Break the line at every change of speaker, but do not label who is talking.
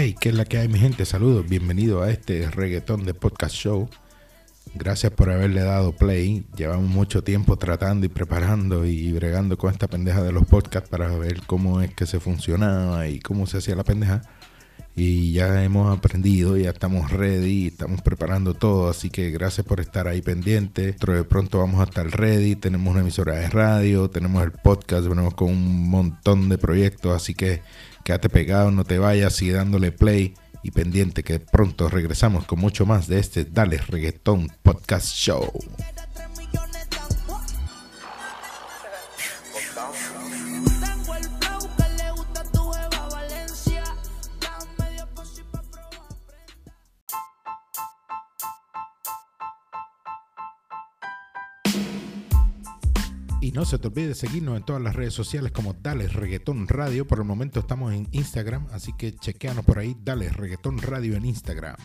Hey, ¿qué es la que hay, mi gente? Saludos, bienvenido a este reggaetón de podcast show. Gracias por haberle dado play. Llevamos mucho tiempo tratando y preparando y bregando con esta pendeja de los podcasts para ver cómo es que se funcionaba y cómo se hacía la pendeja. Y ya hemos aprendido, ya estamos ready, estamos preparando todo. Así que gracias por estar ahí pendiente. Dentro de pronto vamos a estar ready. Tenemos una emisora de radio, tenemos el podcast, venimos con un montón de proyectos. Así que quédate pegado, no te vayas, sigue dándole play y pendiente que pronto regresamos con mucho más de este Dale Reggaetón Podcast Show. Y no se te olvide seguirnos en todas las redes sociales como Dale Reggaetón Radio. Por el momento estamos en Instagram, así que chequeanos por ahí. Dale Reggaetón Radio en Instagram.